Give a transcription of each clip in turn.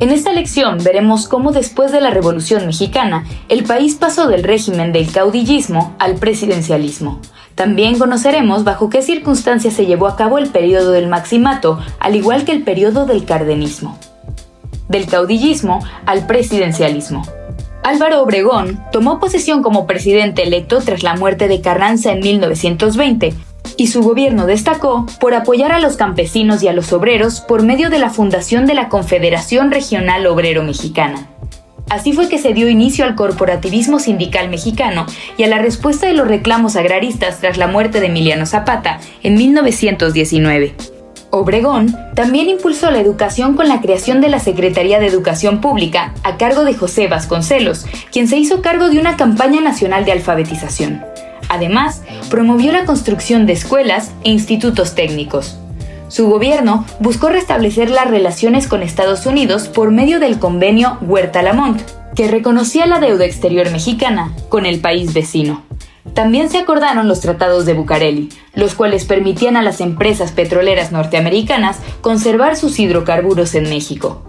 En esta lección veremos cómo después de la Revolución Mexicana, el país pasó del régimen del caudillismo al presidencialismo. También conoceremos bajo qué circunstancias se llevó a cabo el periodo del maximato, al igual que el periodo del cardenismo. Del caudillismo al presidencialismo. Álvaro Obregón tomó posesión como presidente electo tras la muerte de Carranza en 1920, y su gobierno destacó por apoyar a los campesinos y a los obreros por medio de la fundación de la Confederación Regional Obrero Mexicana. Así fue que se dio inicio al corporativismo sindical mexicano y a la respuesta de los reclamos agraristas tras la muerte de Emiliano Zapata en 1919. Obregón también impulsó la educación con la creación de la Secretaría de Educación Pública a cargo de José Vasconcelos, quien se hizo cargo de una campaña nacional de alfabetización. Además, promovió la construcción de escuelas e institutos técnicos. Su gobierno buscó restablecer las relaciones con Estados Unidos por medio del convenio Huerta-Lamont, que reconocía la deuda exterior mexicana con el país vecino. También se acordaron los tratados de Bucareli, los cuales permitían a las empresas petroleras norteamericanas conservar sus hidrocarburos en México.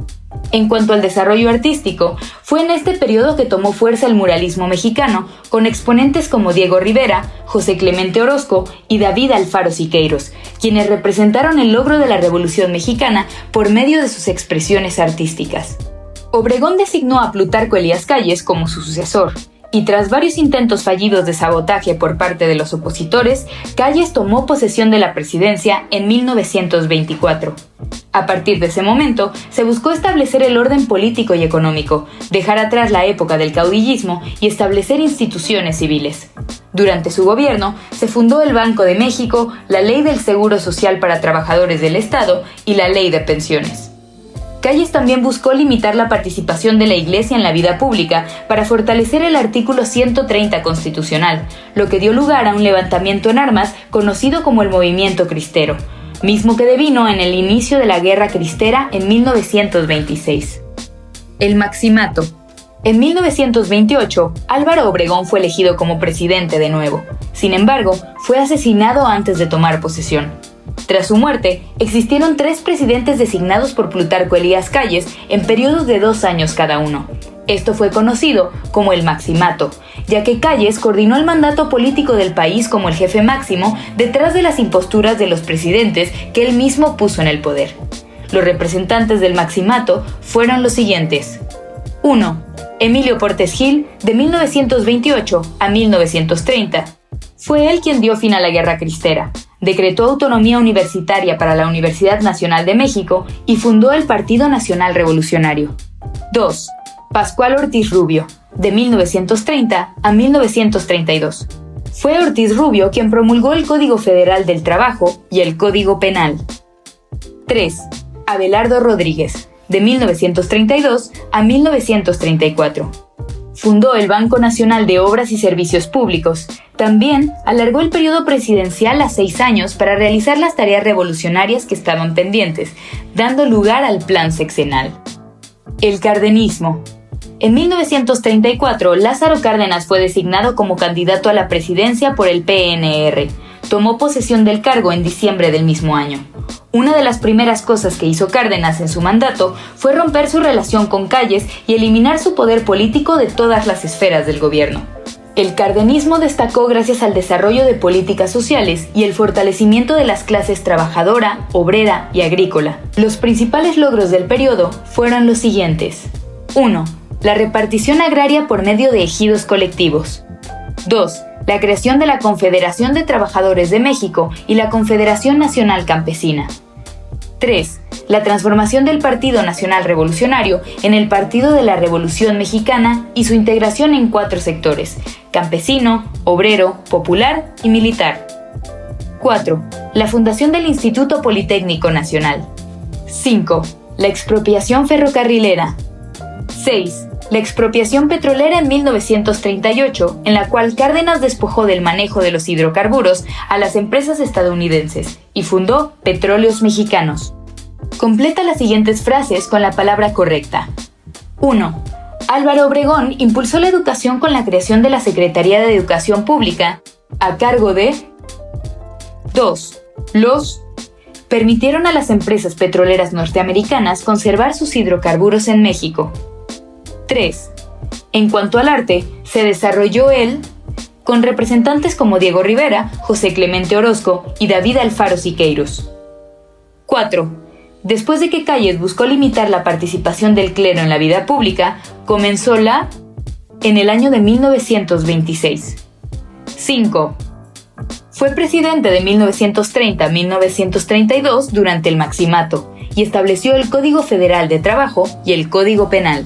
En cuanto al desarrollo artístico, fue en este periodo que tomó fuerza el muralismo mexicano, con exponentes como Diego Rivera, José Clemente Orozco y David Alfaro Siqueiros, quienes representaron el logro de la Revolución Mexicana por medio de sus expresiones artísticas. Obregón designó a Plutarco Elías Calles como su sucesor, y tras varios intentos fallidos de sabotaje por parte de los opositores, Calles tomó posesión de la presidencia en 1924. A partir de ese momento, se buscó establecer el orden político y económico, dejar atrás la época del caudillismo y establecer instituciones civiles. Durante su gobierno, se fundó el Banco de México, la Ley del Seguro Social para Trabajadores del Estado y la Ley de Pensiones. Calles también buscó limitar la participación de la Iglesia en la vida pública para fortalecer el artículo 130 constitucional, lo que dio lugar a un levantamiento en armas conocido como el Movimiento Cristero, mismo que devino en el inicio de la Guerra Cristera en 1926. El Maximato. En 1928, Álvaro Obregón fue elegido como presidente de nuevo. Sin embargo, fue asesinado antes de tomar posesión. Tras su muerte, existieron tres presidentes designados por Plutarco Elías Calles en periodos de dos años cada uno. Esto fue conocido como el Maximato, ya que Calles coordinó el mandato político del país como el jefe máximo detrás de las imposturas de los presidentes que él mismo puso en el poder. Los representantes del Maximato fueron los siguientes. 1. Emilio Portes Gil, de 1928 a 1930. Fue él quien dio fin a la Guerra Cristera, decretó autonomía universitaria para la Universidad Nacional de México y fundó el Partido Nacional Revolucionario. 2. Pascual Ortiz Rubio, de 1930 a 1932. Fue Ortiz Rubio quien promulgó el Código Federal del Trabajo y el Código Penal. 3. Abelardo Rodríguez, de 1932 a 1934 Fundó el Banco Nacional de Obras y Servicios Públicos. También alargó el periodo presidencial a seis años para realizar las tareas revolucionarias que estaban pendientes, dando lugar al Plan Sexenal. El Cardenismo. En 1934, Lázaro Cárdenas fue designado como candidato a la presidencia por el PNR. Tomó posesión del cargo en diciembre del mismo año. Una de las primeras cosas que hizo Cárdenas en su mandato fue romper su relación con Calles y eliminar su poder político de todas las esferas del gobierno. El cardenismo destacó gracias al desarrollo de políticas sociales y el fortalecimiento de las clases trabajadora, obrera y agrícola. Los principales logros del periodo fueron los siguientes. 1. La repartición agraria por medio de ejidos colectivos. 2 la creación de la Confederación de Trabajadores de México y la Confederación Nacional Campesina. 3. La transformación del Partido Nacional Revolucionario en el Partido de la Revolución Mexicana y su integración en cuatro sectores, campesino, obrero, popular y militar. 4. La fundación del Instituto Politécnico Nacional. 5. La expropiación ferrocarrilera. 6 la expropiación petrolera en 1938, en la cual Cárdenas despojó del manejo de los hidrocarburos a las empresas estadounidenses y fundó Petróleos Mexicanos. Completa las siguientes frases con la palabra correcta. 1. Álvaro Obregón impulsó la educación con la creación de la Secretaría de Educación Pública, a cargo de 2. Los permitieron a las empresas petroleras norteamericanas conservar sus hidrocarburos en México. 3. En cuanto al arte, se desarrolló él con representantes como Diego Rivera, José Clemente Orozco y David Alfaro Siqueiros. 4. Después de que Calles buscó limitar la participación del clero en la vida pública, comenzó la en el año de 1926. 5. Fue presidente de 1930 a 1932 durante el Maximato y estableció el Código Federal de Trabajo y el Código Penal.